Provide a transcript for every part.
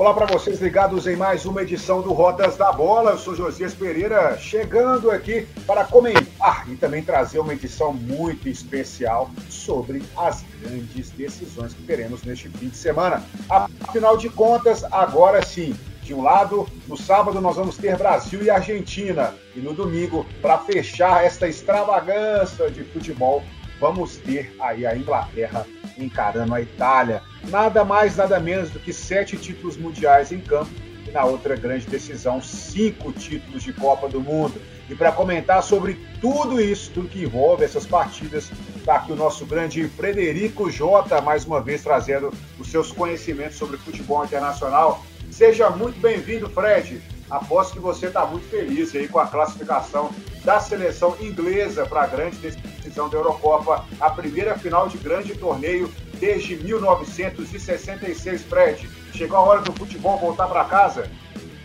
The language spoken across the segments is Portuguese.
Olá para vocês ligados em mais uma edição do Rodas da Bola. Eu sou Josias Pereira, chegando aqui para comentar e também trazer uma edição muito especial sobre as grandes decisões que teremos neste fim de semana. Afinal de contas, agora sim, de um lado, no sábado nós vamos ter Brasil e Argentina, e no domingo, para fechar esta extravagância de futebol, vamos ter aí a Inglaterra encarando a Itália. Nada mais, nada menos do que sete títulos mundiais em campo e na outra grande decisão, cinco títulos de Copa do Mundo. E para comentar sobre tudo isso, tudo que envolve essas partidas, está aqui o nosso grande Frederico Jota, mais uma vez trazendo os seus conhecimentos sobre futebol internacional. Seja muito bem-vindo, Fred. Aposto que você está muito feliz aí com a classificação da seleção inglesa para a grande decisão da Eurocopa, a primeira final de grande torneio desde 1966, Fred. Chegou a hora do futebol voltar para casa?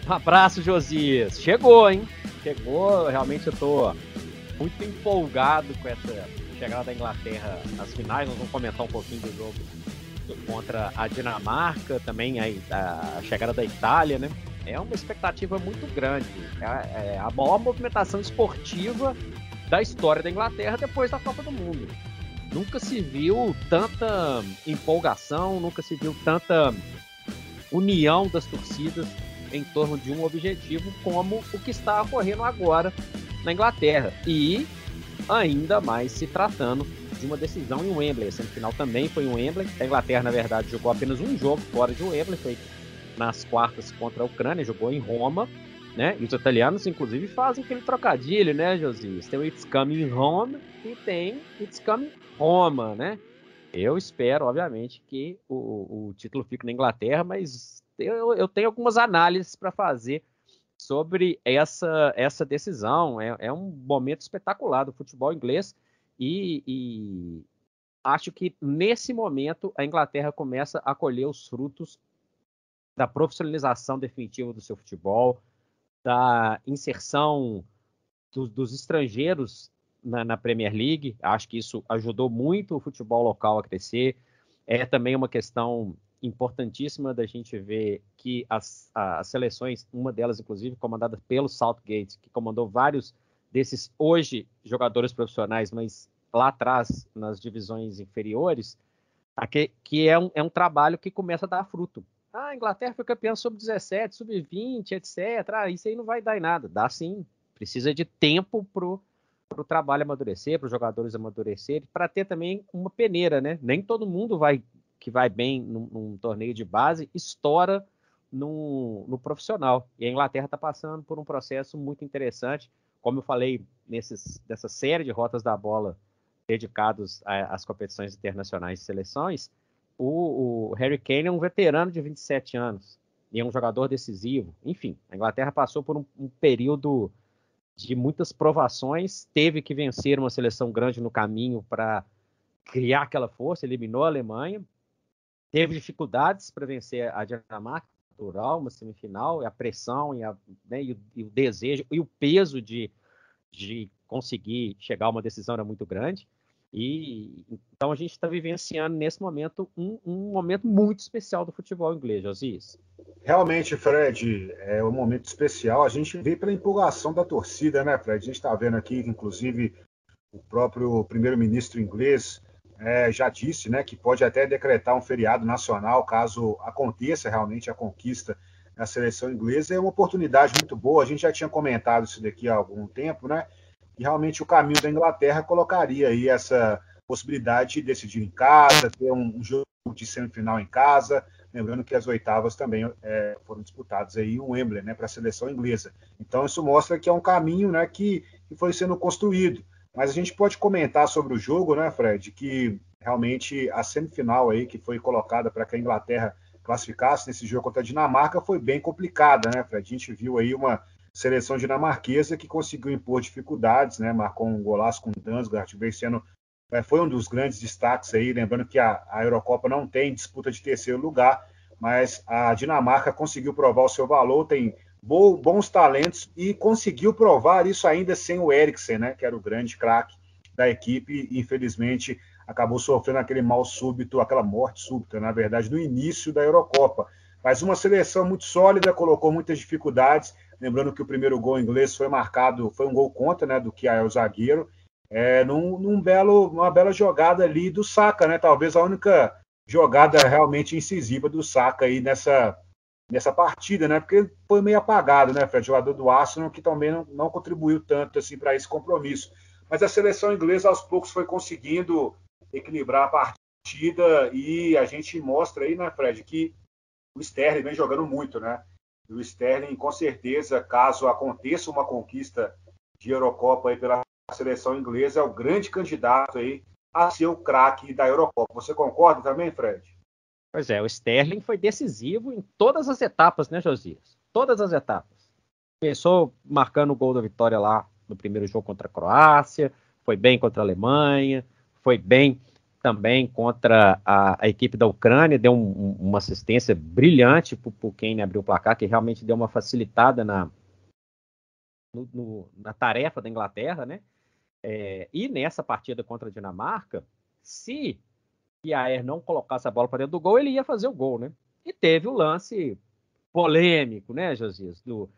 Um abraço, Josias. Chegou, hein? Chegou. Realmente eu estou muito empolgado com essa chegada da Inglaterra às finais. Nós vamos comentar um pouquinho do jogo contra a Dinamarca, também a, a chegada da Itália, né? É uma expectativa muito grande. É, é a maior movimentação esportiva da história da Inglaterra depois da Copa do Mundo. Nunca se viu tanta empolgação, nunca se viu tanta união das torcidas em torno de um objetivo como o que está ocorrendo agora na Inglaterra. E ainda mais se tratando de uma decisão em Wembley. A semifinal também foi em Wembley. A Inglaterra, na verdade, jogou apenas um jogo fora de Wembley, foi nas quartas contra a Ucrânia, jogou em Roma, né? E os italianos, inclusive, fazem aquele trocadilho, né, Josias? Tem o It's Coming Home e tem It's Coming Roma, né? Eu espero, obviamente, que o, o título fique na Inglaterra, mas eu, eu tenho algumas análises para fazer sobre essa, essa decisão. É, é, um momento espetacular do futebol inglês e, e acho que nesse momento a Inglaterra começa a colher os frutos da profissionalização definitiva do seu futebol, da inserção do, dos estrangeiros na, na, Premier League. Acho que isso ajudou muito o futebol local a crescer. É também uma questão importantíssima da gente ver que as, as seleções, uma delas inclusive comandada pelo Southgate, que comandou vários desses hoje jogadores profissionais, mas lá atrás nas divisões inferiores, que, é, um, é um trabalho que começa a dar fruto. Ah, a Inglaterra foi campeã sub-17, sub-20, etc. Ah, isso aí não vai dar em nada. Dá sim. Precisa de tempo pro, pro trabalho amadurecer, para os jogadores amadurecerem, para ter também uma peneira, né? Nem todo mundo vai que vai bem num, num torneio de base estoura no, no profissional. E a Inglaterra está passando por um processo muito interessante. Como eu falei nesses, nessa série de rotas da bola dedicados às competições internacionais de seleções, o, o, Harry Kane é um veterano de 27 anos e é um jogador decisivo. Enfim, a Inglaterra passou por um, um período de muitas provações, teve que vencer uma seleção grande no caminho para criar aquela força, eliminou a Alemanha, teve dificuldades para vencer a Dinamarca, natural, uma semifinal, a pressão e, a, né, e, o, e, o, desejo e o peso de, de conseguir chegar a uma decisão era muito grande. E então a gente está vivenciando nesse momento um, um, momento muito especial do futebol inglês, Josias. Realmente, Fred, é um momento especial. A gente vê pela empolgação da torcida, né, Fred? A gente está vendo aqui, inclusive, o próprio primeiro-ministro inglês é, já disse, né, que pode até decretar um feriado nacional caso aconteça realmente a conquista da seleção inglesa. É uma oportunidade muito boa. A gente já tinha comentado isso daqui há algum tempo, né? E realmente o caminho da Inglaterra colocaria aí essa possibilidade de decidir em casa, ter um jogo de semifinal em casa. Lembrando que as oitavas também é, foram disputadas aí um Wembley, né, para a seleção inglesa. Então isso mostra que é um caminho, né, que, que foi sendo construído. Mas a gente pode comentar sobre o jogo, né, Fred, que realmente a semifinal aí que foi colocada para que a Inglaterra classificasse nesse jogo contra a Dinamarca foi bem complicada, né, Fred? A gente viu aí uma seleção dinamarquesa que conseguiu impor dificuldades, né? Marcou um golaço com o Dansgaard, vencendo. É, foi um dos grandes destaques aí, lembrando que a, a Eurocopa não tem disputa de terceiro lugar, mas a Dinamarca conseguiu provar o seu valor, tem bo, bons talentos e conseguiu provar isso ainda sem o Eriksen, né? Que era o grande craque da equipe. Infelizmente, acabou sofrendo aquele mal súbito, aquela morte súbita, na verdade, no início da Eurocopa. Mas uma seleção muito sólida, colocou muitas dificuldades. Lembrando que o primeiro gol inglês foi marcado, foi um gol contra, né, do que é o zagueiro, é, num, num belo, uma bela jogada ali do Saka, né? Talvez a única jogada realmente incisiva do Saka aí nessa, nessa partida, né? Porque foi meio apagado, né, Fred? Jogador do Arsenal que também não, não contribuiu tanto assim para esse compromisso. Mas a seleção inglesa aos poucos foi conseguindo equilibrar a partida e a gente mostra aí, né, Fred, que o Sterling vem jogando muito, né? E o Sterling, com certeza, caso aconteça uma conquista de Eurocopa aí pela seleção inglesa, é o grande candidato aí a ser o craque da Eurocopa. Você concorda também, Fred? Pois é, o Sterling foi decisivo em todas as etapas, né, Josias? Todas as etapas. Começou marcando o gol da vitória lá no primeiro jogo contra a Croácia, foi bem contra a Alemanha, foi bem também contra a, a equipe da Ucrânia, deu um, uma assistência brilhante para o Kane abrir o placar, que realmente deu uma facilitada na, no, no, na tarefa da Inglaterra, né? É, e nessa partida contra a Dinamarca, se Pierre não colocasse a bola para dentro do gol, ele ia fazer o gol, né? E teve o lance polêmico, né, Josias, do,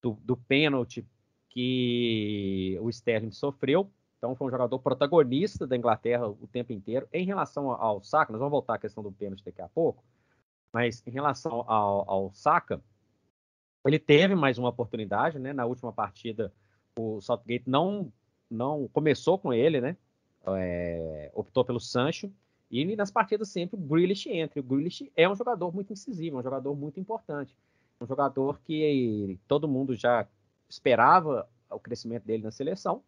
do, do pênalti que o Sterling sofreu. Então foi um jogador protagonista da Inglaterra o tempo inteiro. Em relação ao Saka, nós vamos voltar à questão do pênalti daqui a pouco, mas em relação ao, ao Saka, ele teve mais uma oportunidade, né? Na última partida, o Southgate não não começou com ele, né? É, optou pelo Sancho. E nas partidas sempre o Grealish entra. O Grealish é um jogador muito incisivo, é um jogador muito importante. Um jogador que todo mundo já esperava o crescimento dele na seleção.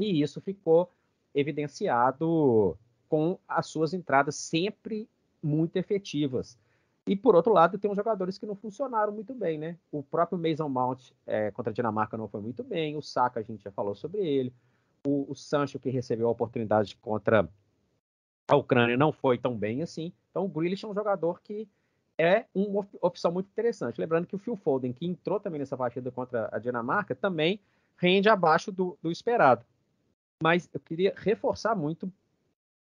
E isso ficou evidenciado com as suas entradas sempre muito efetivas. E por outro lado, tem uns jogadores que não funcionaram muito bem, né? O próprio Mason Mount é, contra a Dinamarca não foi muito bem, o Saka a gente já falou sobre ele, o, o Sancho que recebeu a oportunidade contra a Ucrânia não foi tão bem assim. Então o Grealish é um jogador que é uma opção muito interessante. Lembrando que o Phil Foden, que entrou também nessa partida contra a Dinamarca, também rende abaixo do, do esperado. Mas eu queria reforçar muito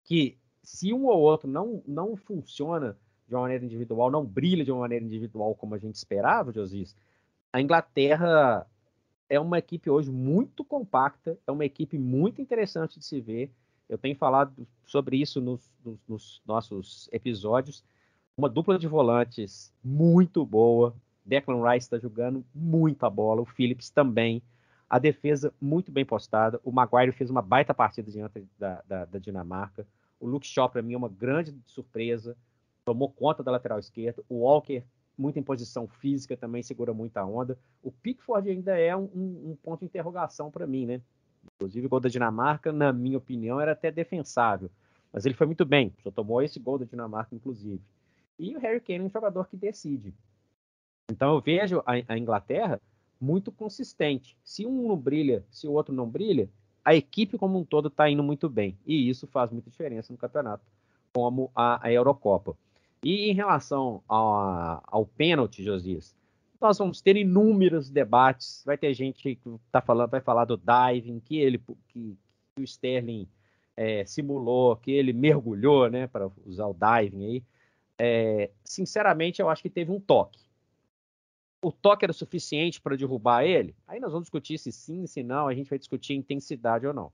que se um ou outro não, não funciona de uma maneira individual, não brilha de uma maneira individual como a gente esperava, Josias, a Inglaterra é uma equipe hoje muito compacta, é uma equipe muito interessante de se ver. Eu tenho falado sobre isso nos, nos, nos nossos episódios. Uma dupla de volantes muito boa. Declan Rice está jogando muita bola, o Phillips também. A defesa muito bem postada. O Maguire fez uma baita partida diante da, da, da Dinamarca. O Luke Shaw, para mim, é uma grande surpresa tomou conta da lateral esquerda. O Walker, muito em posição física, também segura muita onda. O Pickford ainda é um, um ponto de interrogação para mim, né? Inclusive, o gol da Dinamarca, na minha opinião, era até defensável. Mas ele foi muito bem, só tomou esse gol da Dinamarca, inclusive. E o Harry Kane é um jogador que decide. Então eu vejo a, a Inglaterra muito consistente. Se um não brilha, se o outro não brilha, a equipe como um todo está indo muito bem. E isso faz muita diferença no campeonato, como a, a Eurocopa. E em relação ao, ao pênalti, Josias, nós vamos ter inúmeros debates. Vai ter gente que tá falando, vai falar do diving, que ele que, que o Sterling é, simulou, que ele mergulhou, né, para usar o diving aí. É, sinceramente, eu acho que teve um toque. O toque era suficiente para derrubar ele? Aí nós vamos discutir se sim, se não. A gente vai discutir intensidade ou não.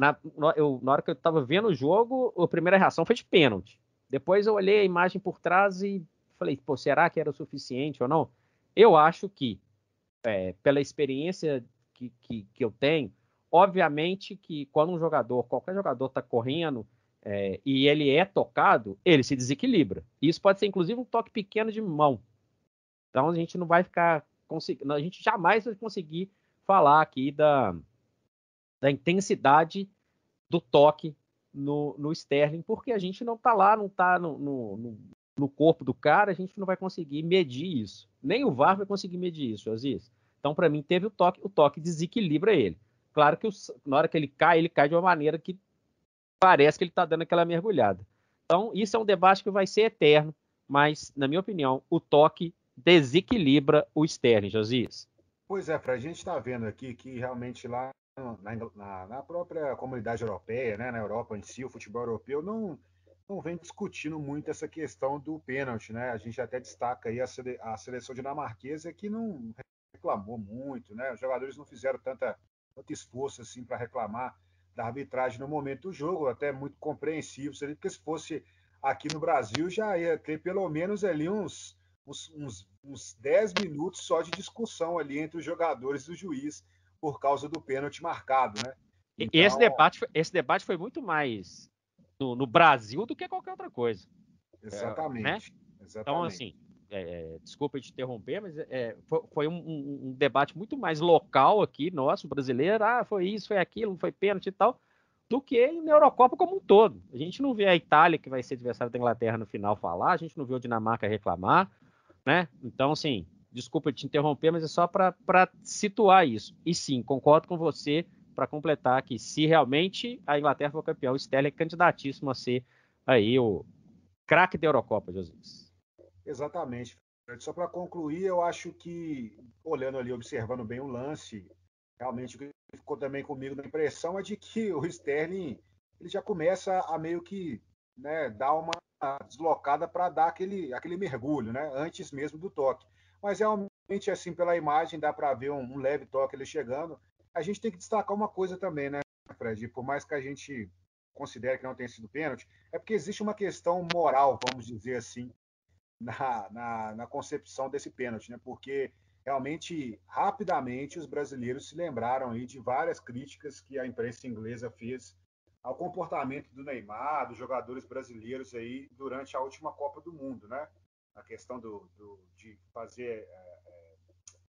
Na, eu, na hora que eu estava vendo o jogo, a primeira reação foi de pênalti. Depois eu olhei a imagem por trás e falei, pô, será que era o suficiente ou não? Eu acho que, é, pela experiência que, que, que, eu tenho, obviamente que quando um jogador, qualquer jogador está correndo é, e ele é tocado, ele se desequilibra. Isso pode ser inclusive um toque pequeno de mão. Então a gente não vai ficar a gente jamais vai conseguir falar aqui da, da intensidade do toque no, no Sterling, porque a gente não está lá, não está no, no, no, corpo do cara, a gente não vai conseguir medir isso. Nem o VAR vai conseguir medir isso, Aziz. Então, para mim, teve o toque, o toque desequilibra ele. Claro que o, na hora que ele cai, ele cai de uma maneira que parece que ele está dando aquela mergulhada. Então, isso é um debate que vai ser eterno, mas, na minha opinião, o toque desequilibra o Sterling, Josias. Pois é, Fred, a gente está vendo aqui que realmente lá na, na, própria comunidade europeia, né, na Europa em si, o futebol europeu não, não vem discutindo muito essa questão do pênalti, né? A gente até destaca aí a, sele, a seleção dinamarquesa que não reclamou muito, né? Os jogadores não fizeram tanta, tanto esforço assim para reclamar da arbitragem no momento do jogo, até muito compreensível, porque se fosse aqui no Brasil já ia ter pelo menos ali uns, uns, uns, uns 10 minutos só de discussão ali entre os jogadores e o juiz por causa do pênalti marcado, né? Então... Esse, debate, esse debate foi muito mais no, no, Brasil do que qualquer outra coisa. Exatamente. É, né? Exatamente. Então, assim, é, é, desculpa te interromper, mas é, foi, foi um, um, um, debate muito mais local aqui, nosso, brasileiro. Ah, foi isso, foi aquilo, foi pênalti e tal do que na Eurocopa como um todo. A gente não vê a Itália, que vai ser adversário da Inglaterra no final, falar, a gente não vê o Dinamarca reclamar, né? Então, assim, desculpa te interromper, mas é só para situar isso. E sim, concordo com você para completar que se realmente a Inglaterra for campeão, o Sterling é candidatíssimo a ser aí o craque da Eurocopa, Jesus. Exatamente. Só para concluir, eu acho que, olhando ali, observando bem o lance, realmente o que ficou também comigo na impressão é de que o Sterling ele já começa a meio que né, dar uma deslocada para dar aquele, aquele mergulho, né, antes mesmo do toque. Mas realmente, assim, pela imagem, dá para ver um, um, leve toque ele chegando. A gente tem que destacar uma coisa também, né, Fred? Por mais que a gente considere que não tenha sido pênalti, é porque existe uma questão moral, vamos dizer assim, na, na, na concepção desse pênalti, né? Porque realmente, rapidamente, os brasileiros se lembraram aí de várias críticas que a imprensa inglesa fez ao comportamento do Neymar, dos jogadores brasileiros aí durante a última Copa do Mundo, né? A questão do, do de fazer, é, é,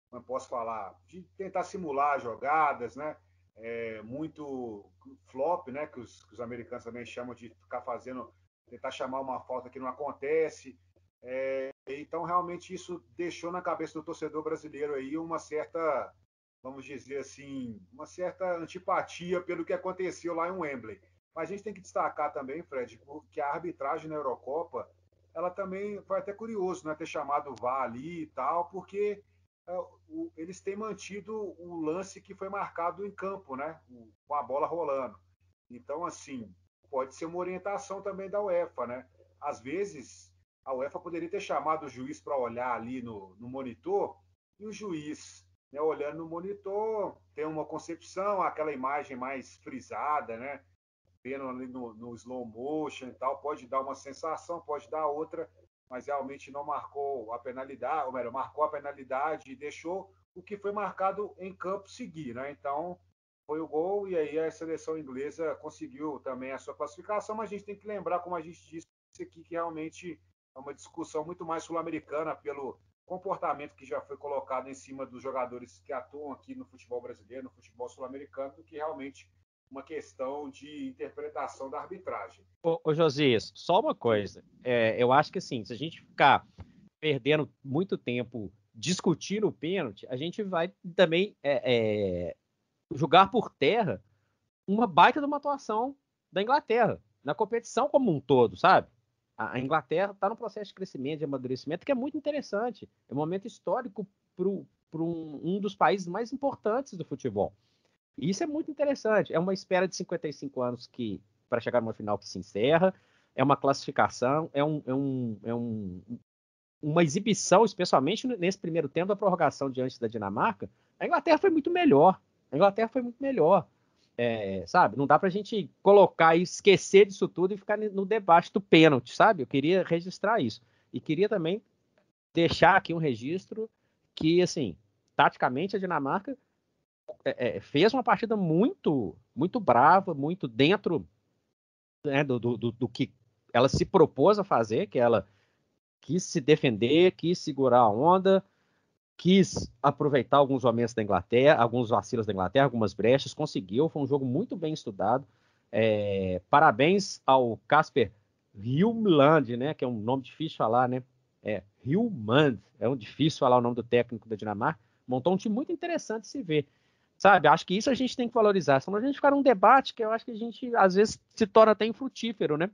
como eu posso falar, de tentar simular jogadas, né? É, muito flop, né? Que os, que os americanos também chamam de ficar fazendo, tentar chamar uma falta que não acontece. É, então, realmente, isso deixou na cabeça do torcedor brasileiro aí uma certa, vamos dizer assim, uma certa antipatia pelo que aconteceu lá em Wembley. Mas a gente tem que destacar também, Fred, que a arbitragem na Eurocopa, ela também foi até curioso, né, ter chamado o VAR ali e tal, porque é, eles têm mantido o lance que foi marcado em campo, né, com a bola rolando. Então, assim, pode ser uma orientação também da UEFA, né? Às vezes a UEFA poderia ter chamado o juiz para olhar ali no, no, monitor e o juiz, né, olhando no monitor, tem uma concepção, aquela imagem mais frisada, né, vendo ali no, no slow motion e tal, pode dar uma sensação, pode dar outra, mas realmente não marcou a penalidade, ou melhor, marcou a penalidade e deixou o que foi marcado em campo seguir, né? Então foi o gol e aí a seleção inglesa conseguiu também a sua classificação, mas a gente tem que lembrar, como a gente disse aqui, que realmente é uma discussão muito mais sul-americana pelo comportamento que já foi colocado em cima dos jogadores que atuam aqui no futebol brasileiro, no futebol sul-americano, do que realmente uma questão de interpretação da arbitragem. Ô, ô Josias, só uma coisa. É, eu acho que assim, se a gente ficar perdendo muito tempo discutindo o pênalti, a gente vai também é, é, julgar por terra uma baita de uma atuação da Inglaterra na competição como um todo, sabe? A Inglaterra está no processo de crescimento, de amadurecimento, que é muito interessante. É um momento histórico para um, um dos países mais importantes do futebol. E isso é muito interessante. É uma espera de 55 anos que para chegar numa final que se encerra. É uma classificação, é, um, é, um, é um, uma exibição, especialmente nesse primeiro tempo da prorrogação diante da Dinamarca. A Inglaterra foi muito melhor. A Inglaterra foi muito melhor. É, sabe? Não dá pra gente colocar e esquecer disso tudo e ficar no debate do pênalti, sabe? Eu queria registrar isso. E queria também deixar aqui um registro que, assim, taticamente a Dinamarca é, é, fez uma partida muito, muito brava, muito dentro né, do, do, do, que ela se propôs a fazer, que ela quis se defender, quis segurar a onda, quis aproveitar alguns momentos da Inglaterra, alguns vacilos da Inglaterra, algumas brechas, conseguiu. Foi um jogo muito bem estudado. É, parabéns ao Casper Hjulmand, né, que é um nome difícil de falar, né? É é um difícil falar o nome do técnico da Dinamarca. Montou um time muito interessante de se ver. Sabe, acho que isso a gente tem que valorizar. Senão a gente ficar num debate que eu acho que a gente às vezes se torna até infrutífero, né?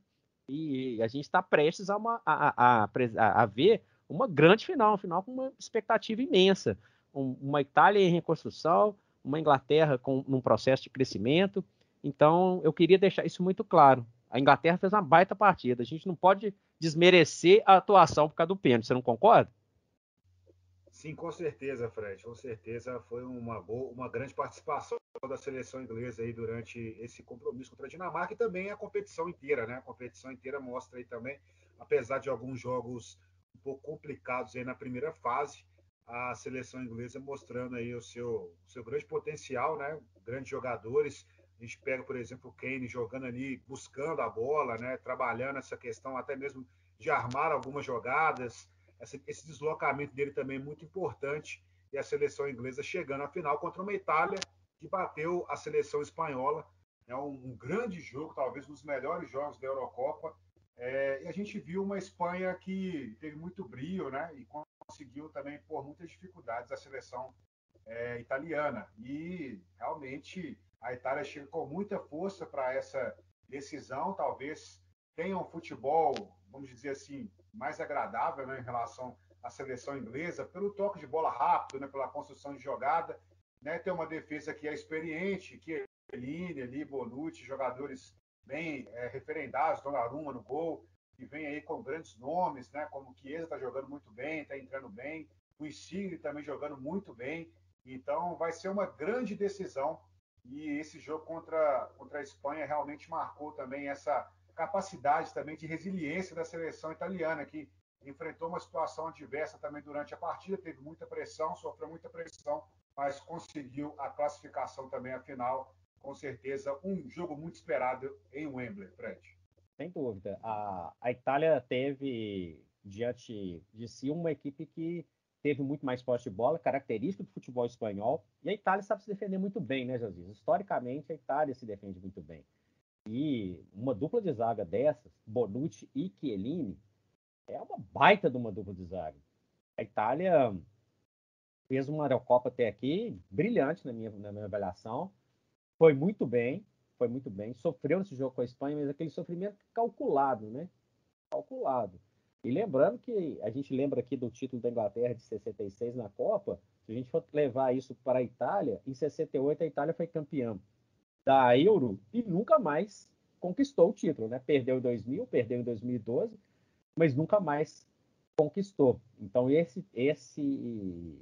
E a gente está prestes a, uma, a, a, a ver uma grande final, uma final com uma expectativa imensa. Um, uma Itália em reconstrução, uma Inglaterra com num processo de crescimento. Então, eu queria deixar isso muito claro. A Inglaterra fez uma baita partida. A gente não pode desmerecer a atuação por causa do pênalti. Você não concorda? Sim, com certeza, Fred. Com certeza foi uma boa, uma grande participação da seleção inglesa aí durante esse compromisso contra a Dinamarca e também a competição inteira, né? A competição inteira mostra aí também, apesar de alguns jogos pouco complicados aí na primeira fase, a seleção inglesa mostrando aí o seu, o seu grande potencial, né? Grandes jogadores. A gente pega, por exemplo, o Kane jogando ali, buscando a bola, né? Trabalhando essa questão até mesmo de armar algumas jogadas esse deslocamento dele também é muito importante e a seleção inglesa chegando à final contra uma Itália que bateu a seleção espanhola. É um, um grande jogo, talvez um dos melhores jogos da Eurocopa. É, e a gente viu uma Espanha que teve muito brilho, né? E conseguiu também pôr muitas dificuldades à seleção é, italiana. E realmente a Itália chega com muita força para essa decisão. Talvez tenha um futebol, vamos dizer assim, mais agradável né, em relação à seleção inglesa, pelo toque de bola rápido, né, pela construção de jogada. Né, tem uma defesa que é experiente, que é ali, Bonucci, jogadores bem é, referendados, Donnarumma no gol, que vem aí com grandes nomes, né, como o Chiesa está jogando muito bem, está entrando bem, o Insigne também jogando muito bem. Então vai ser uma grande decisão e esse jogo contra, contra a Espanha realmente marcou também essa capacidade também de resiliência da seleção italiana, que enfrentou uma situação adversa também durante a partida, teve muita pressão, sofreu muita pressão, mas conseguiu a classificação também, afinal, com certeza, um jogo muito esperado em Wembley, Fred. Sem dúvida. A, a Itália teve diante de si uma equipe que teve muito mais posse de bola, característica do futebol espanhol, e a Itália sabe se defender muito bem, né, Jesus? Historicamente, a Itália se defende muito bem. E uma dupla de zaga dessas, Bonucci e Chiellini, é uma baita de uma dupla de zaga. A Itália fez uma Eurocopa até aqui brilhante na minha, na minha avaliação. Foi muito bem, foi muito bem. Sofreu nesse jogo com a Espanha, mas aquele sofrimento calculado, né? Calculado. E lembrando que a gente lembra aqui do título da Inglaterra de 66 na Copa, se a gente for levar isso para a Itália, em 68 a Itália foi campeã da Euro e nunca mais conquistou o título, né? Perdeu em 2000, perdeu em 2012, mas nunca mais conquistou. Então esse esse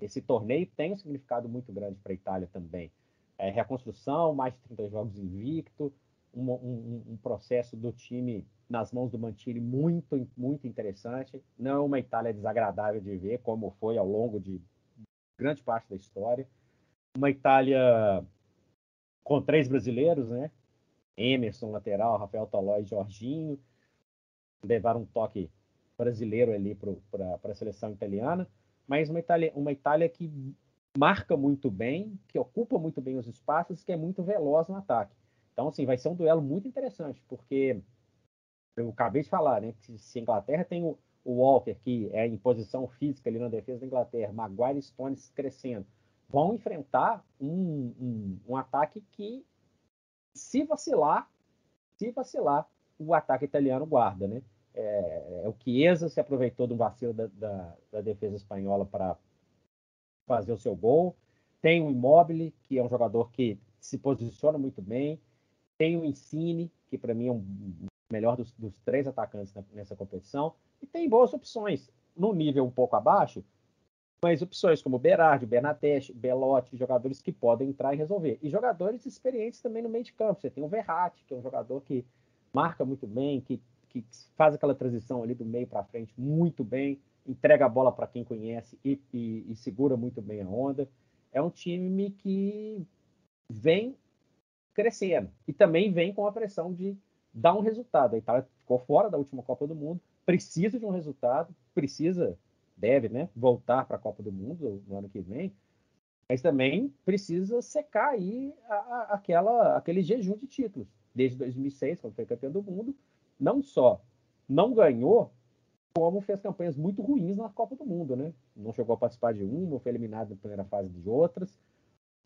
esse torneio tem um significado muito grande para a Itália também. É, reconstrução, mais de 30 jogos invicto, um, um, um, processo do time nas mãos do Mantini muito, muito interessante. Não é uma Itália desagradável de ver, como foi ao longo de grande parte da história. Uma Itália com três brasileiros, né? Emerson, lateral, Rafael Tolói e Jorginho. Levaram um toque brasileiro ali para a seleção italiana. Mas uma Itália, uma Itália que marca muito bem, que ocupa muito bem os espaços, que é muito veloz no ataque. Então, assim, vai ser um duelo muito interessante, porque eu acabei de falar, né? Que se a Inglaterra tem o, o Walker, que é em posição física ali na defesa da Inglaterra, Maguire e Stones crescendo, vão enfrentar um, um, um ataque que, se vacilar, se vacilar, o ataque italiano guarda, né? É, é o Chiesa se aproveitou do vacilo da, da, da defesa espanhola para fazer o seu gol. Tem o Immobile, que é um jogador que se posiciona muito bem. Tem o Insigne, que para mim é um melhor dos, dos três atacantes nessa competição. E tem boas opções. No nível um pouco abaixo, mas opções como Berardi, Bernateste, Belotti, jogadores que podem entrar e resolver. E jogadores experientes também no meio de campo. Você tem o Verratti, que é um jogador que marca muito bem, que, que faz aquela transição ali do meio para frente muito bem, entrega a bola para quem conhece e, e, e, segura muito bem a onda. É um time que vem crescendo e também vem com a pressão de dar um resultado. A Itália ficou fora da última Copa do Mundo, precisa de um resultado, precisa deve né, voltar para a Copa do Mundo no ano que vem, mas também precisa secar aí a, a, aquela, aquele jejum de títulos. Desde 2006, quando foi campeão do mundo, não só não ganhou, como fez campanhas muito ruins na Copa do Mundo, né? Não chegou a participar de uma, foi eliminado na primeira fase de outras.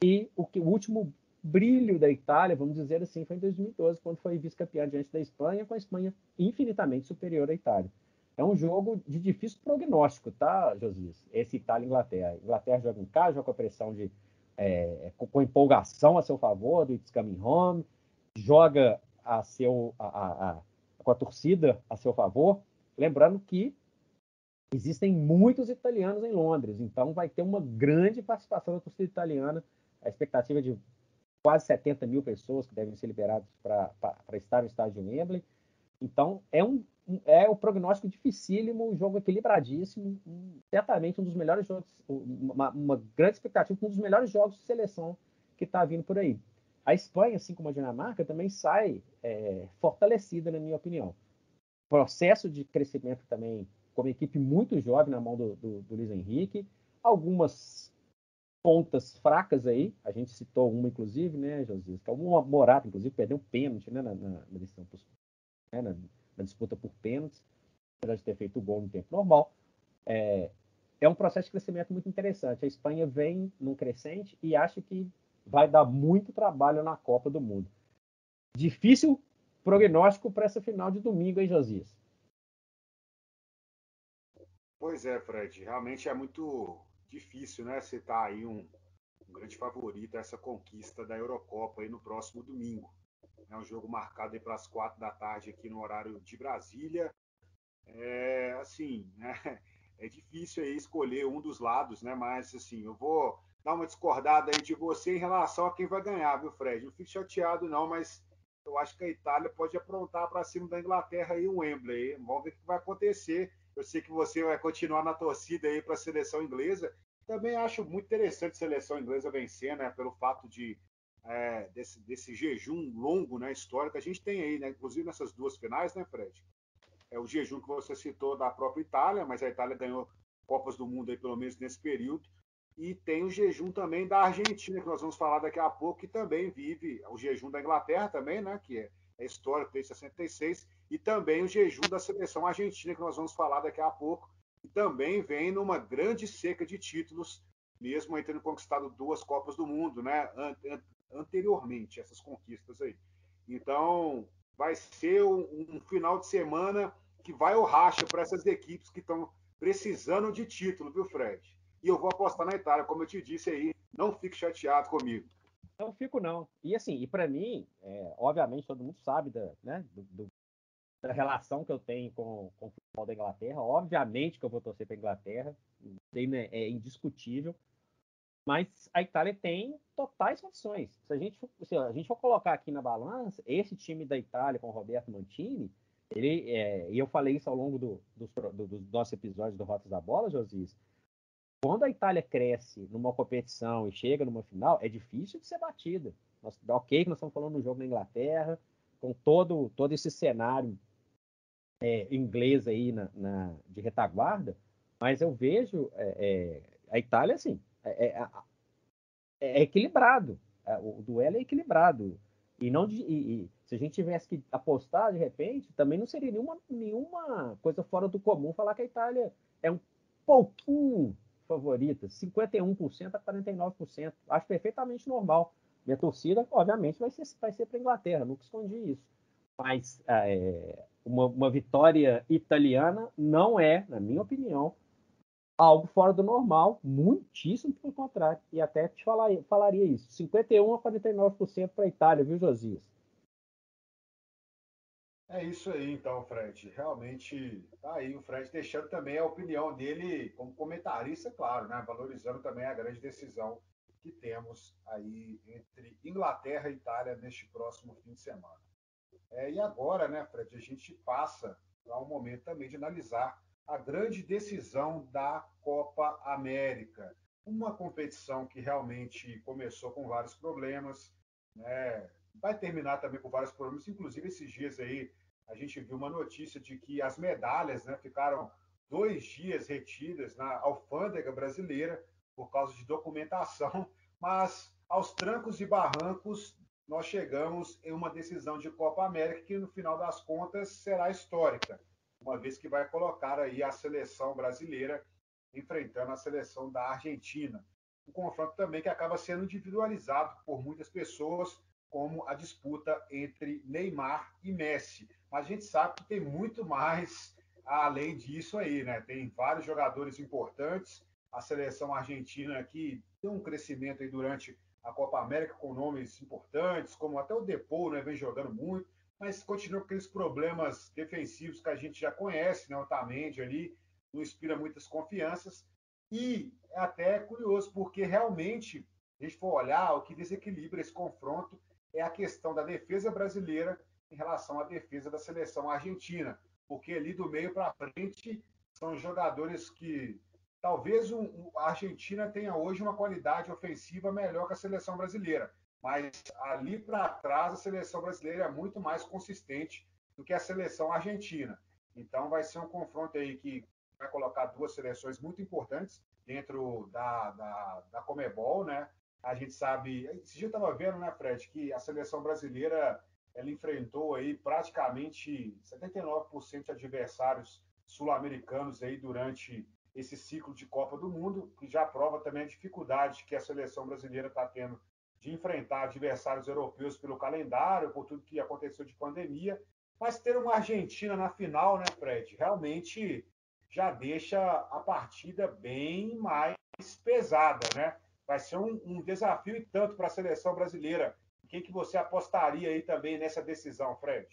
E o, que, o último brilho da Itália, vamos dizer assim, foi em 2012, quando foi vice-campeã diante da Espanha, com a Espanha infinitamente superior à Itália. É um jogo de difícil prognóstico, tá, Josias? Esse Itália-Inglaterra. Inglaterra joga em casa, joga com a pressão de é, com, com, empolgação a seu favor do It's Coming Home, joga a seu, a, a, a, com a torcida a seu favor. Lembrando que existem muitos italianos em Londres, então vai ter uma grande participação da torcida italiana. A expectativa é de quase 70 mil pessoas que devem ser liberadas para estar no estádio Wembley. Então, é um, é um prognóstico dificílimo, um jogo equilibradíssimo, certamente um dos melhores jogos, uma, uma, grande expectativa, um dos melhores jogos de seleção que está vindo por aí. A Espanha, assim como a Dinamarca, também sai é, fortalecida, na minha opinião. Processo de crescimento também, como equipe muito jovem na mão do, do, do Luiz Henrique, algumas pontas fracas aí, a gente citou uma, inclusive, né, Josias, é o Morata, inclusive, perdeu um pênalti né, na, na, né, na, na, disputa por pênaltis, apesar de ter feito o gol no tempo normal. É, é um processo de crescimento muito interessante. A Espanha vem num crescente e acho que vai dar muito trabalho na Copa do Mundo. Difícil prognóstico para essa final de domingo, hein, Josias? Pois é, Fred. Realmente é muito difícil, né? Citar aí um, um grande favorito essa conquista da Eurocopa aí no próximo domingo. É um jogo marcado para as quatro da tarde aqui no horário de Brasília. É, assim, né? é difícil aí escolher um dos lados, né? Mas assim, eu vou dar uma discordada aí de você em relação a quem vai ganhar, viu, Fred? Não fique chateado não, mas eu acho que a Itália pode aprontar para cima da Inglaterra aí um Wembley. Vamos ver o que vai acontecer. Eu sei que você vai continuar na torcida aí para a seleção inglesa. Também acho muito interessante a seleção inglesa vencer, né? Pelo fato de é, desse, desse, jejum longo, né, histórico, a gente tem aí, né, inclusive nessas duas finais, né, Fred? É o jejum que você citou da própria Itália, mas a Itália ganhou Copas do Mundo aí, pelo menos nesse período. E tem o jejum também da Argentina, que nós vamos falar daqui a pouco, que também vive o jejum da Inglaterra também, né, que é, é histórico desde 66, e também o jejum da seleção argentina, que nós vamos falar daqui a pouco, e também vem numa grande seca de títulos, mesmo aí tendo conquistado duas Copas do Mundo, né, anteriormente, essas conquistas aí. Então, vai ser um, um final de semana que vai o racha para essas equipes que estão precisando de título, viu, Fred? E eu vou apostar na Itália, como eu te disse aí, não fique chateado comigo. Não fico, não. E assim, e para mim, é, obviamente, todo mundo sabe da, né, do, do, da relação que eu tenho com, com o futebol da Inglaterra. Obviamente que eu vou torcer para a Inglaterra, né, é indiscutível. Mas a Itália tem totais condições. Se a gente, se a gente for colocar aqui na balança, esse time da Itália com o Roberto Mantini, ele, é, e eu falei isso ao longo do, dos, do, dos nossos episódios do Rotas da Bola, Josias, quando a Itália cresce numa competição e chega numa final, é difícil de ser batida. Nós, ok que nós estamos falando do jogo na Inglaterra, com todo, todo esse cenário é, inglês aí na, na, de retaguarda, mas eu vejo é, é, a Itália assim, é, é, é equilibrado. É, o duelo é equilibrado. E não de, e, e, se a gente tivesse que apostar de repente, também não seria nenhuma, nenhuma coisa fora do comum falar que a Itália é um pouquinho favorita, 51% a 49%. Acho perfeitamente normal. Minha torcida, obviamente, vai ser, vai ser para a Inglaterra, nunca escondi isso. Mas é, uma, uma vitória italiana não é, na minha opinião, algo fora do normal, muitíssimo pelo contrário. E até te falar, falaria isso. 51 a 49% para a Itália, viu, Josias? É isso aí, então, Fred. Realmente, tá aí o Fred deixando também a opinião dele como comentarista, claro, né? Valorizando também a grande decisão que temos aí entre Inglaterra e Itália neste próximo fim de semana. É, e agora, né, Fred, a gente passa para um momento também de analisar a grande decisão da Copa América. Uma competição que realmente começou com vários problemas, né? vai terminar também com vários problemas, inclusive esses dias aí a gente viu uma notícia de que as medalhas né, ficaram dois dias retidas na alfândega brasileira por causa de documentação, mas aos trancos e barrancos nós chegamos em uma decisão de Copa América que no final das contas será histórica uma vez que vai colocar aí a seleção brasileira enfrentando a seleção da Argentina. Um confronto também que acaba sendo individualizado por muitas pessoas, como a disputa entre Neymar e Messi. Mas a gente sabe que tem muito mais além disso aí, né? Tem vários jogadores importantes, a seleção argentina aqui tem um crescimento aí durante a Copa América com nomes importantes, como até o Depou, né, vem jogando muito, mas continua com aqueles problemas defensivos que a gente já conhece, né, o ali não inspira muitas confianças, e é até curioso, porque realmente, a gente for olhar, o que desequilibra esse confronto é a questão da defesa brasileira em relação à defesa da seleção argentina, porque ali do meio para frente são jogadores que talvez um, a Argentina tenha hoje uma qualidade ofensiva melhor que a seleção brasileira, mas ali para trás a seleção brasileira é muito mais consistente do que a seleção argentina. Então vai ser um confronto aí que vai colocar duas seleções muito importantes dentro da, da, da Comebol, né? A gente sabe, esse dia eu estava vendo, né, Fred, que a seleção brasileira ela enfrentou aí praticamente 79% de adversários sul-americanos aí durante esse ciclo de Copa do Mundo, que já prova também a dificuldade que a seleção brasileira está tendo de enfrentar adversários europeus pelo calendário, por tudo que aconteceu de pandemia. Mas ter uma Argentina na final, né, Fred, realmente já deixa a partida bem mais pesada, né? Vai ser um, um desafio e tanto para a seleção brasileira. Quem que você apostaria aí também nessa decisão, Fred?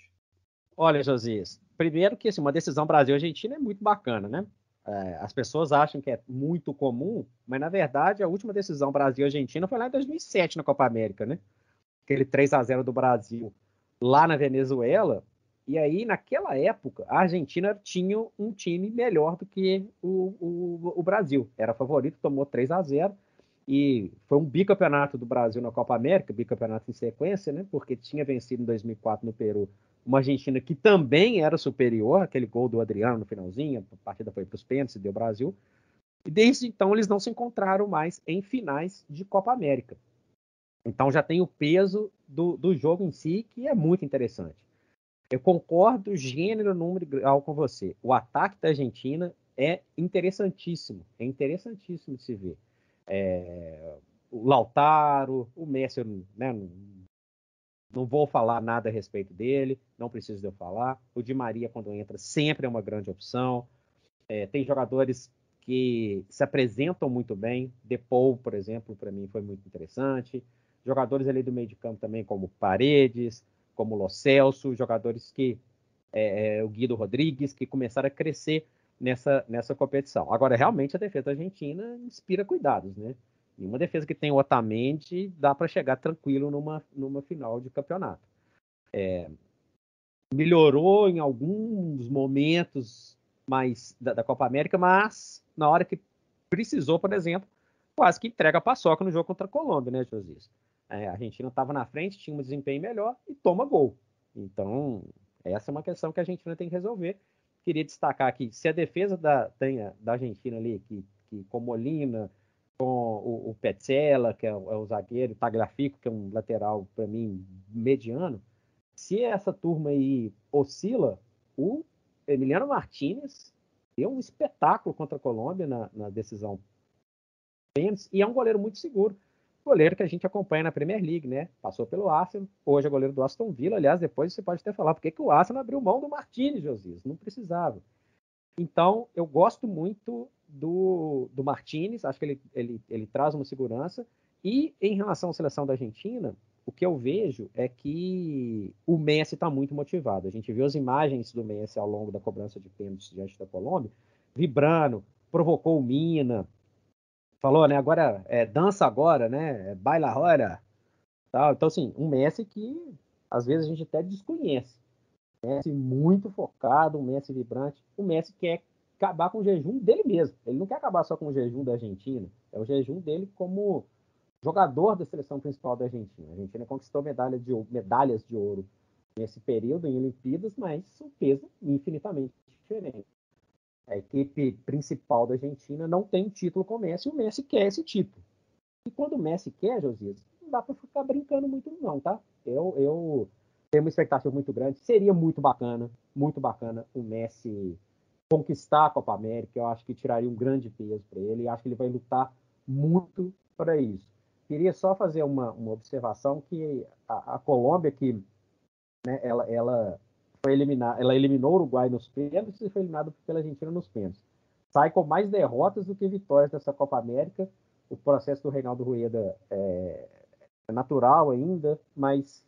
Olha, Josias, primeiro que assim, uma decisão Brasil-Argentina é muito bacana, né? É, as pessoas acham que é muito comum, mas na verdade a última decisão Brasil-Argentina foi lá em 2007 na Copa América, né? Aquele 3 a 0 do Brasil lá na Venezuela, e aí, naquela época, a Argentina tinha um time melhor do que o, o, o Brasil. Era favorito, tomou 3 a 0 e foi um bicampeonato do Brasil na Copa América, bicampeonato em sequência, né? Porque tinha vencido em 2004 no Peru uma Argentina que também era superior, aquele gol do Adriano no finalzinho, a partida foi para os pênaltis e deu Brasil. E desde então eles não se encontraram mais em finais de Copa América. Então já tem o peso do, do jogo em si, que é muito interessante. Eu concordo gênero, número grau com você. O ataque da Argentina é interessantíssimo. É interessantíssimo de se ver. É, o Lautaro, o Messi, né, não, vou falar nada a respeito dele, não preciso de eu falar. O Di Maria, quando entra, sempre é uma grande opção. É, tem jogadores que se apresentam muito bem. Depou, por exemplo, para mim foi muito interessante. Jogadores ali do meio de campo também, como Paredes, como Lo Celso, jogadores que é, é, o Guido Rodrigues, que começaram a crescer nessa, nessa competição. Agora, realmente, a defesa argentina inspira cuidados, né? E uma defesa que tem o Otamendi dá para chegar tranquilo numa, numa final de campeonato. É, melhorou em alguns momentos mais da, da, Copa América, mas na hora que precisou, por exemplo, quase que entrega a paçoca no jogo contra a Colômbia, né, Josias? É, a Argentina estava na frente, tinha um desempenho melhor e toma gol. Então, essa é uma questão que a Argentina tem que resolver. Queria destacar aqui, se a defesa da, da Argentina ali, que, que com Molina, com o, o Petzela, que é o, é o zagueiro, o Tagliafico, que é um lateral, para mim, mediano, se essa turma aí oscila, o Emiliano Martinez deu um espetáculo contra a Colômbia na, na decisão. E é um goleiro muito seguro goleiro que a gente acompanha na Premier League, né? Passou pelo Arsenal, hoje é goleiro do Aston Villa. Aliás, depois você pode até falar por que o Arsenal abriu mão do Martinez, Josias. Não precisava. Então, eu gosto muito do, do Martinez, acho que ele, ele, ele traz uma segurança. E em relação à seleção da Argentina, o que eu vejo é que o Messi está muito motivado. A gente viu as imagens do Messi ao longo da cobrança de pênaltis diante da Colômbia, vibrando, provocou o Mina, falou, né? Agora é dança agora, né? É baila agora. Tal. Então, assim, um Messi que às vezes a gente até desconhece. Messi muito focado, um Messi vibrante. O Messi quer acabar com o jejum dele mesmo. Ele não quer acabar só com o jejum da Argentina. É o jejum dele como jogador da seleção principal da Argentina. A Argentina conquistou medalha de, medalhas de ouro nesse período em Olimpíadas, mas o peso infinitamente diferente. A equipe principal da Argentina não tem título com o Messi e o Messi quer esse título. E quando o Messi quer, Josias, não dá para ficar brincando muito não, tá? Eu, eu tenho uma expectativa muito grande. Seria muito bacana, muito bacana o Messi conquistar a Copa América. Eu acho que tiraria um grande peso para ele acho que ele vai lutar muito para isso. Queria só fazer uma, uma observação que a, a Colômbia, que né, ela, ela foi eliminar, ela eliminou o Uruguai nos pênaltis e foi eliminada pela Argentina nos pênaltis. sai com mais derrotas do que vitórias dessa Copa América. O processo do Reinaldo Rueda é, é natural ainda, mas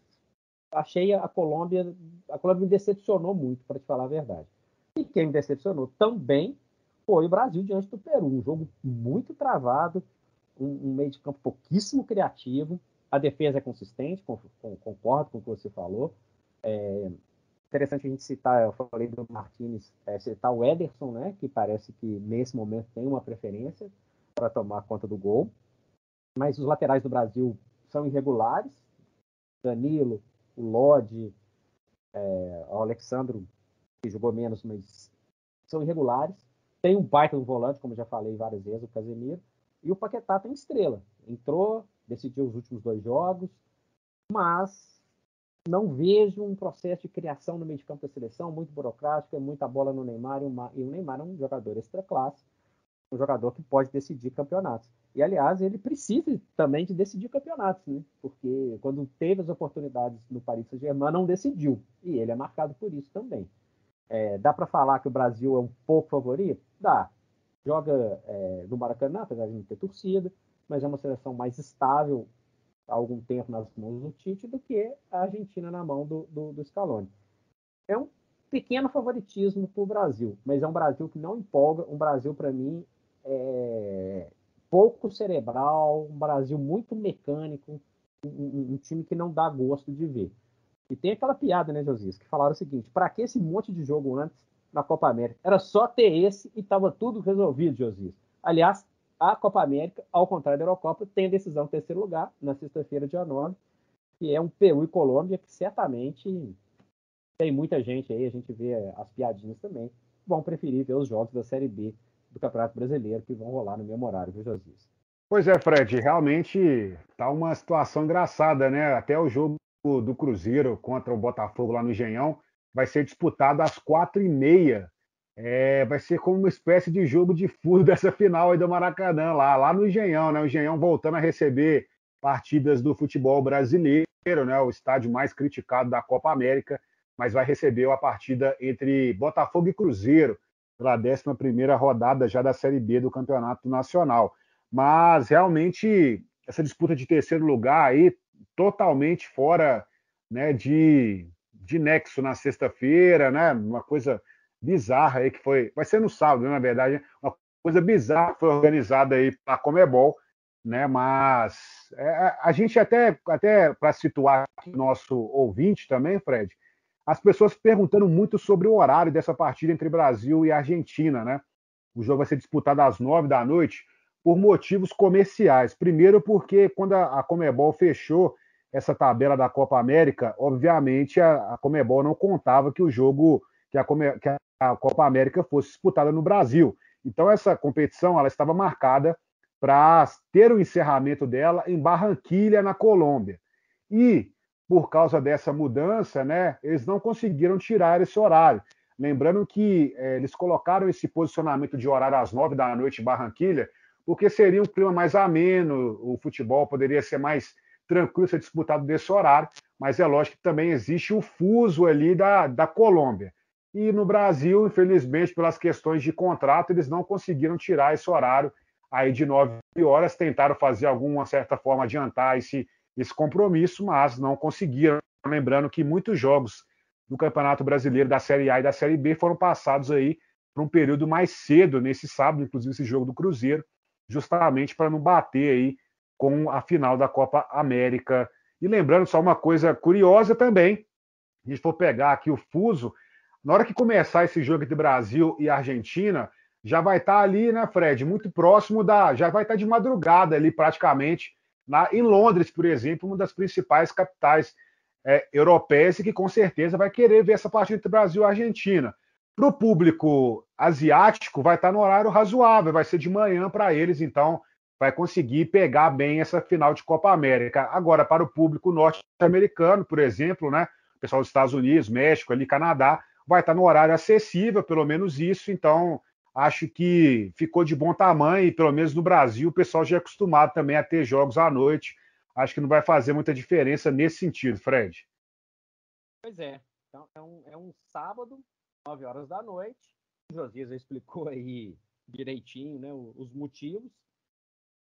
achei a Colômbia, a Colômbia me decepcionou muito, para te falar a verdade. E quem me decepcionou também foi o Brasil diante do Peru, um jogo muito travado, um, um meio de campo pouquíssimo criativo. A defesa é consistente, concordo com o que você falou. É, interessante a gente citar, eu falei do Martinez, é, citar o Ederson, né, que parece que nesse momento tem uma preferência para tomar conta do gol. Mas os laterais do Brasil são irregulares. Danilo, o Lodi, é, o Alexandro, que jogou menos, mas são irregulares. Tem um baita do volante, como já falei várias vezes, o Casemiro. E o Paquetá tem estrela. Entrou, decidiu os últimos dois jogos, mas não vejo um processo de criação no meio de campo da seleção muito burocrático, é muita bola no Neymar, e o Neymar é um jogador extra classe, um jogador que pode decidir campeonatos. E, aliás, ele precisa também de decidir campeonatos, né? porque quando teve as oportunidades no Paris Saint-Germain, não decidiu. E ele é marcado por isso também. É, dá para falar que o Brasil é um pouco favorito? Dá. Joga é, no Maracanã, apesar de não ter torcida, mas é uma seleção mais estável algum tempo nas mãos do Tite do que a Argentina na mão do, do, do Scaloni. É um pequeno favoritismo para o Brasil, mas é um Brasil que não empolga. Um Brasil, para mim, é, pouco cerebral, um Brasil muito mecânico, um, um, time que não dá gosto de ver. E tem aquela piada, né, Josias, que falaram o seguinte: para que esse monte de jogo antes na Copa América? Era só ter esse e estava tudo resolvido, Josias. Aliás, a Copa América, ao contrário da Eurocopa, tem decisão em terceiro lugar, na sexta-feira, dia 9, que é um Peru e Colômbia, que certamente tem muita gente aí, a gente vê as piadinhas também, vão preferir ver os jogos da Série B do Campeonato Brasileiro que vão rolar no mesmo horário, viu, Josias? Pois é, Fred, realmente tá uma situação engraçada, né? Até o jogo do Cruzeiro contra o Botafogo lá no Engenhão vai ser disputado às quatro e meia. É, vai ser como uma espécie de jogo de furo dessa final aí do Maracanã, lá, lá no Engenhão, né? O Engenhão voltando a receber partidas do futebol brasileiro, né? O estádio mais criticado da Copa América, mas vai receber a partida entre Botafogo e Cruzeiro pela 11 rodada já da Série B do Campeonato Nacional. Mas realmente essa disputa de terceiro lugar aí totalmente fora né, de, de nexo na sexta-feira, né? Uma coisa bizarra aí que foi, vai ser no sábado, né, na verdade, uma coisa bizarra foi organizada aí para Comebol, né? Mas é, a gente até até para situar o nosso ouvinte também, Fred, as pessoas perguntando muito sobre o horário dessa partida entre Brasil e Argentina, né? O jogo vai ser disputado às nove da noite por motivos comerciais. Primeiro, porque quando a Comebol fechou essa tabela da Copa América, obviamente a, Comebol não contava que o jogo, que a, que a Copa América fosse disputada no Brasil. Então essa competição ela estava marcada para ter o encerramento dela em Barranquilha, na Colômbia. E por causa dessa mudança, né, eles não conseguiram tirar esse horário. Lembrando que é, eles colocaram esse posicionamento de horário às nove da noite em Barranquilha, porque seria um clima mais ameno, o futebol poderia ser mais tranquilo ser disputado desse horário, mas é lógico que também existe o fuso ali da, da Colômbia. E no Brasil, infelizmente, pelas questões de contrato, eles não conseguiram tirar esse horário aí de nove horas, tentaram fazer alguma certa forma adiantar esse esse compromisso, mas não conseguiram. Lembrando que muitos jogos do Campeonato Brasileiro da Série A e da Série B foram passados aí para um período mais cedo, nesse sábado, inclusive esse jogo do Cruzeiro, justamente para não bater aí com a final da Copa América. E lembrando só uma coisa curiosa também, a gente for pegar aqui o fuso, na hora que começar esse jogo entre Brasil e Argentina, já vai estar tá ali, né, Fred, muito próximo da, já vai estar tá de madrugada ali praticamente na, em Londres, por exemplo, uma das principais capitais é, europeias e que com certeza vai querer ver essa partida entre Brasil e Argentina. Para o público asiático, vai estar no horário razoável, vai ser de manhã para eles, então vai conseguir pegar bem essa final de Copa América. Agora, para o público norte-americano, por exemplo, né, o pessoal dos Estados Unidos, México, ali, Canadá, vai estar no horário acessível, pelo menos isso, então acho que ficou de bom tamanho e, pelo menos no Brasil, o pessoal já é acostumado também a ter jogos à noite. Acho que não vai fazer muita diferença nesse sentido, Fred. Pois é. Então, é um, é um sábado, 9 horas da noite. O Josias explicou aí direitinho né, os motivos.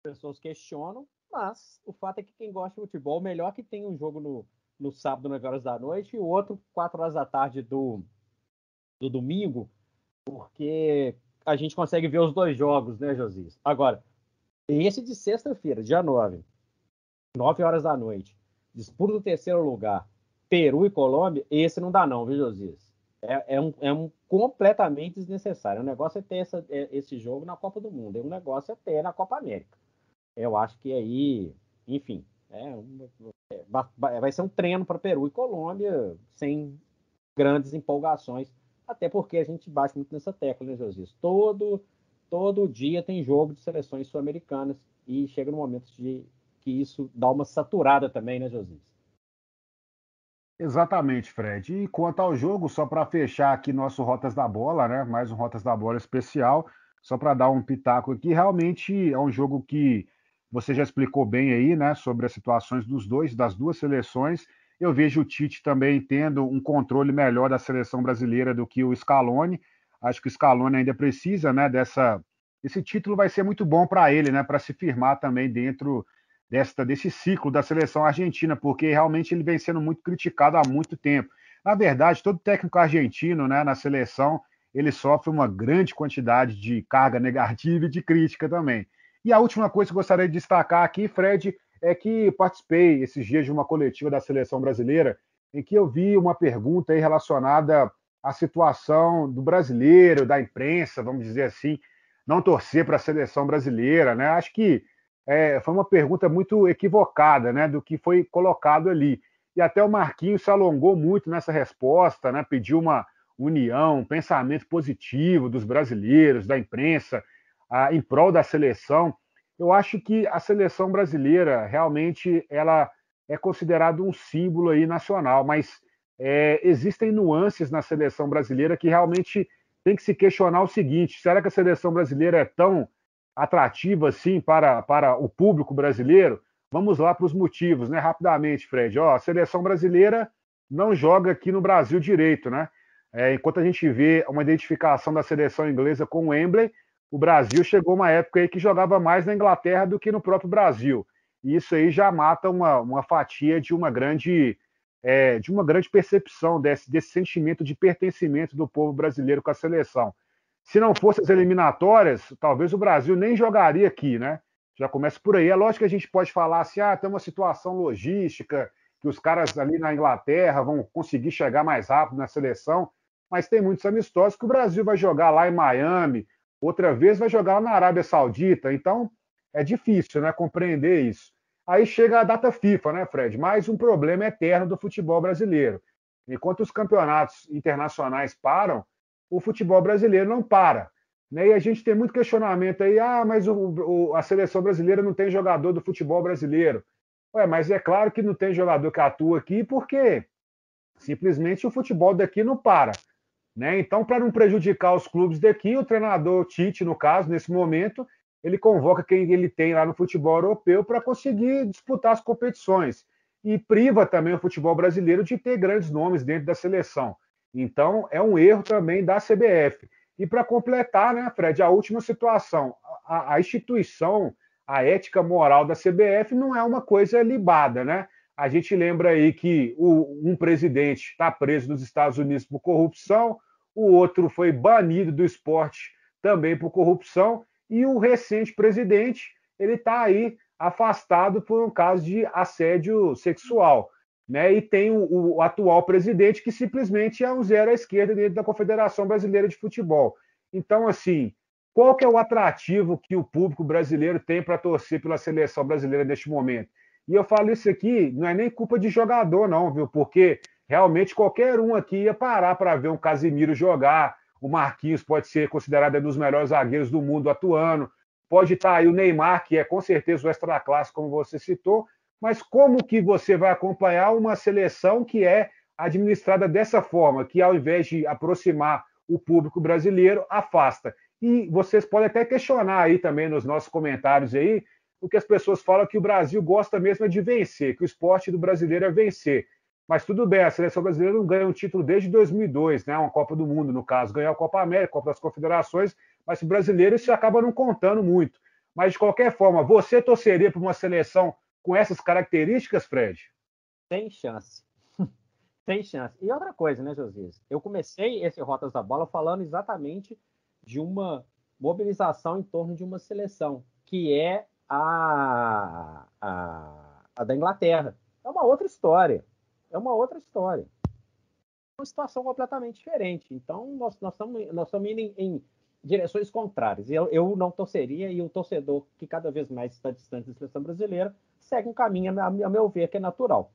As pessoas questionam, mas o fato é que quem gosta de futebol, melhor que tem um jogo no, no sábado, 9 horas da noite, e o outro, 4 horas da tarde do, do domingo, porque a gente consegue ver os dois jogos, né, Josias? Agora, esse de sexta-feira, dia 9, 9 horas da noite, disputa do terceiro lugar, Peru e Colômbia, esse não dá não, viu, Josias? É, é, um, é um completamente desnecessário. O negócio é ter essa, é, esse jogo na Copa do Mundo, o negócio é ter na Copa América. Eu acho que aí, enfim, é, é vai ser um treino para Peru e Colômbia sem grandes empolgações até porque a gente bate muito nessa tecla, né, Josias? Todo, todo dia tem jogo de seleções sul-americanas e chega no momento de que isso dá uma saturada também, né, Josias? Exatamente, Fred. E quanto ao jogo, só para fechar aqui nosso Rotas da Bola, né? Mais um Rotas da Bola especial, só para dar um pitaco aqui, realmente é um jogo que você já explicou bem aí, né, sobre as situações dos dois, das duas seleções. Eu vejo o Tite também tendo um controle melhor da seleção brasileira do que o Scaloni. Acho que o Scaloni ainda precisa, né, dessa esse título vai ser muito bom para ele, né, para se firmar também dentro desta desse ciclo da seleção argentina, porque realmente ele vem sendo muito criticado há muito tempo. Na verdade, todo técnico argentino, né, na seleção, ele sofre uma grande quantidade de carga negativa e de crítica também. E a última coisa que eu gostaria de destacar aqui, Fred, é que participei esses dias de uma coletiva da seleção brasileira em que eu vi uma pergunta relacionada à situação do brasileiro, da imprensa, vamos dizer assim, não torcer para a seleção brasileira, né? Acho que é, foi uma pergunta muito equivocada, né, do que foi colocado ali. E até o Marquinhos se alongou muito nessa resposta, né? Pediu uma união, um pensamento positivo dos brasileiros, da imprensa, a, em prol da seleção eu acho que a seleção brasileira realmente ela é considerada um símbolo aí nacional, mas é, existem nuances na seleção brasileira que realmente tem que se questionar o seguinte: será que a seleção brasileira é tão atrativa assim para, para o público brasileiro? Vamos lá para os motivos, né? Rapidamente, Fred. Ó, a seleção brasileira não joga aqui no Brasil direito, né? É, enquanto a gente vê uma identificação da seleção inglesa com o Wembley, o Brasil chegou uma época aí que jogava mais na Inglaterra do que no próprio Brasil. E isso aí já mata uma, uma fatia de uma grande é, de uma grande percepção desse, desse sentimento de pertencimento do povo brasileiro com a seleção. Se não fossem as eliminatórias, talvez o Brasil nem jogaria aqui, né? Já começa por aí. É lógico que a gente pode falar assim: ah, tem uma situação logística, que os caras ali na Inglaterra vão conseguir chegar mais rápido na seleção, mas tem muitos amistosos que o Brasil vai jogar lá em Miami, outra vez vai jogar na Arábia Saudita, então é difícil né, compreender isso. Aí chega a data FIFA, né, Fred? Mais um problema eterno do futebol brasileiro. Enquanto os campeonatos internacionais param, o futebol brasileiro não para. Né? E a gente tem muito questionamento aí, ah, mas o, o, a seleção brasileira não tem jogador do futebol brasileiro. Ué, mas é claro que não tem jogador que atua aqui porque simplesmente o futebol daqui não para. Né? Então, para não prejudicar os clubes daqui, o treinador Tite, no caso, nesse momento, ele convoca quem ele tem lá no futebol europeu para conseguir disputar as competições. E priva também o futebol brasileiro de ter grandes nomes dentro da seleção. Então, é um erro também da CBF. E para completar, né, Fred, a última situação, a, a, instituição, a ética moral da CBF não é uma coisa libada, né? A gente lembra aí que o, um presidente está preso nos Estados Unidos por corrupção, o outro foi banido do esporte também por corrupção, e o recente presidente ele está aí afastado por um caso de assédio sexual. Né? E tem o, o, atual presidente que simplesmente é um zero à esquerda dentro da Confederação Brasileira de Futebol. Então, assim, qual que é o atrativo que o público brasileiro tem para torcer pela seleção brasileira neste momento? E eu falo isso aqui, não é nem culpa de jogador, não, viu? Porque realmente qualquer um aqui ia parar para ver um Casimiro jogar. O Marquinhos pode ser considerado um dos melhores zagueiros do mundo atuando. Pode estar tá aí o Neymar, que é com certeza o extra classe, como você citou. Mas como que você vai acompanhar uma seleção que é administrada dessa forma, que ao invés de aproximar o público brasileiro, afasta? E vocês podem até questionar aí também nos nossos comentários aí, o que as pessoas falam que o Brasil gosta mesmo é de vencer, que o esporte do brasileiro é vencer. Mas tudo bem, a seleção brasileira não ganha um título desde 2002, né? Uma Copa do Mundo, no caso. Ganhou a Copa América, a Copa das Confederações, mas o brasileiro isso acaba não contando muito. Mas, de qualquer forma, você torceria para uma seleção com essas características, Fred? Sem chance. Sem chance. E outra coisa, né, Josias? Eu comecei esse Rotas da Bola falando exatamente de uma mobilização em torno de uma seleção, que é a, a, a da Inglaterra. É uma outra história. É uma outra história. Uma situação completamente diferente. Então, nós, nós, estamos, nós estamos indo em, em direções contrárias. Eu, eu não torceria e o torcedor que cada vez mais está distante da seleção brasileira segue um caminho, a, a meu ver, que é natural.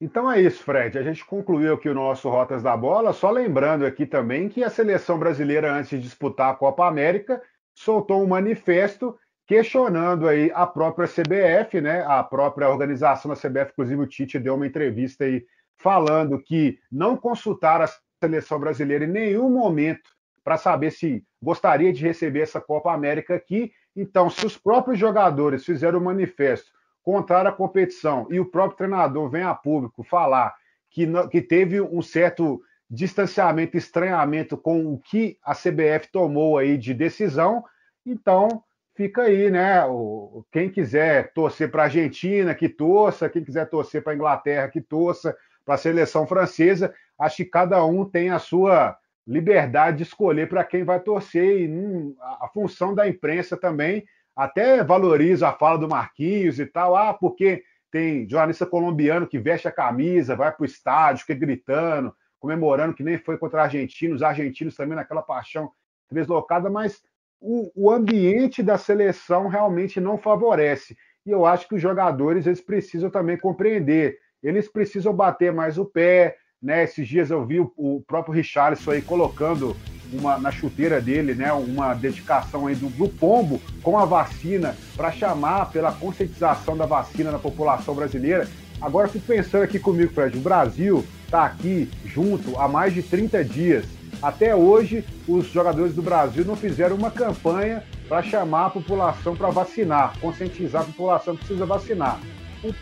Então é isso, Fred. A gente concluiu aqui o nosso Rotas da Bola, só lembrando aqui também que a seleção brasileira, antes de disputar a Copa América, soltou um manifesto questionando aí a própria CBF, né? A própria organização da CBF, inclusive o Tite deu uma entrevista aí falando que não consultaram a seleção brasileira em nenhum momento para saber se gostaria de receber essa Copa América aqui. Então, se os próprios jogadores fizeram o um manifesto contra a competição e o próprio treinador vem a público falar que, que teve um certo distanciamento, estranhamento com o que a CBF tomou aí de decisão, então fica aí, né? O, quem quiser torcer para a Argentina, que torça, quem quiser torcer para a Inglaterra, que torça, para a seleção francesa, acho que cada um tem a sua liberdade de escolher para quem vai torcer, e hum, a, função da imprensa também. Até valoriza a fala do Marquinhos e tal, ah, porque tem jornalista colombiano que veste a camisa, vai para o estádio, fica gritando, comemorando que nem foi contra a Argentina, os argentinos também naquela paixão deslocada, mas o, o, ambiente da seleção realmente não favorece. E eu acho que os jogadores eles precisam também compreender, eles precisam bater mais o pé. Né? Esses dias eu vi o, o próprio Richarlison aí colocando uma, na chuteira dele, né, uma dedicação aí do, do pombo com a vacina para chamar pela conscientização da vacina na população brasileira. Agora fico pensando aqui comigo, Fred, o Brasil está aqui junto há mais de 30 dias. Até hoje, os jogadores do Brasil não fizeram uma campanha para chamar a população para vacinar, conscientizar a população que precisa vacinar. O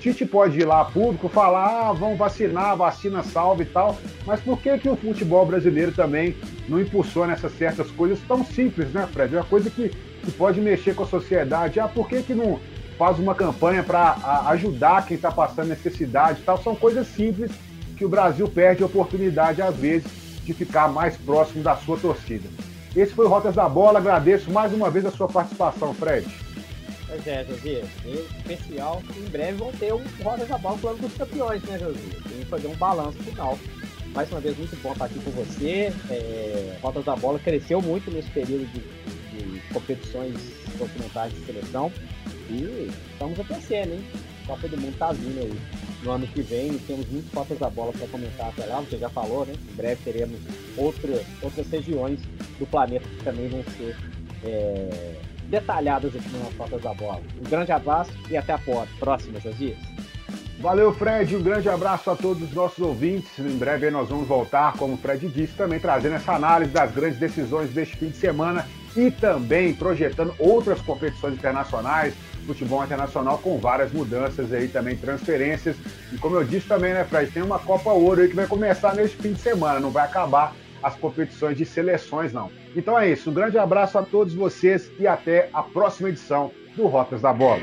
Tite pode ir lá público falar, ah, vão vacinar, vacina salve e tal, mas por que, que o futebol brasileiro também não impulsiona essas certas coisas tão simples, né, Fred? É uma coisa que, que pode mexer com a sociedade. Ah, por que, que não faz uma campanha para ajudar quem está passando necessidade e tal? São coisas simples que o Brasil perde oportunidade, às vezes, de ficar mais próximo da sua torcida. Esse foi o Rotas da Bola. Agradeço mais uma vez a sua participação, Fred. Pois é, Josias. especial, em breve vão ter um Rodas da Bola falando dos campeões, né, Josias? Tem que fazer um balanço final mais uma vez, muito bom estar aqui com você. É, Rotas da Bola cresceu muito nesse período de, de competições documentais de seleção. E estamos a crescer, hein? Copa do Mundo está vindo aí. No ano que vem temos muitas Copas da Bola para comentar até lá, você já falou, né? Em breve teremos outra, outras regiões do planeta que também vão ser é, detalhadas aqui nas Copas da Bola. Um grande abraço e até a próxima, Josias. Valeu, Fred. Um grande abraço a todos os nossos ouvintes. Em breve nós vamos voltar, como o Fred disse, também trazendo essa análise das grandes decisões deste fim de semana e também projetando outras competições internacionais, futebol internacional com várias mudanças aí também, transferências. E como eu disse também, né, Fred, tem uma Copa Ouro aí que vai começar neste fim de semana, não vai acabar as competições de seleções, não. Então é isso. Um grande abraço a todos vocês e até a próxima edição do Rotas da Bola.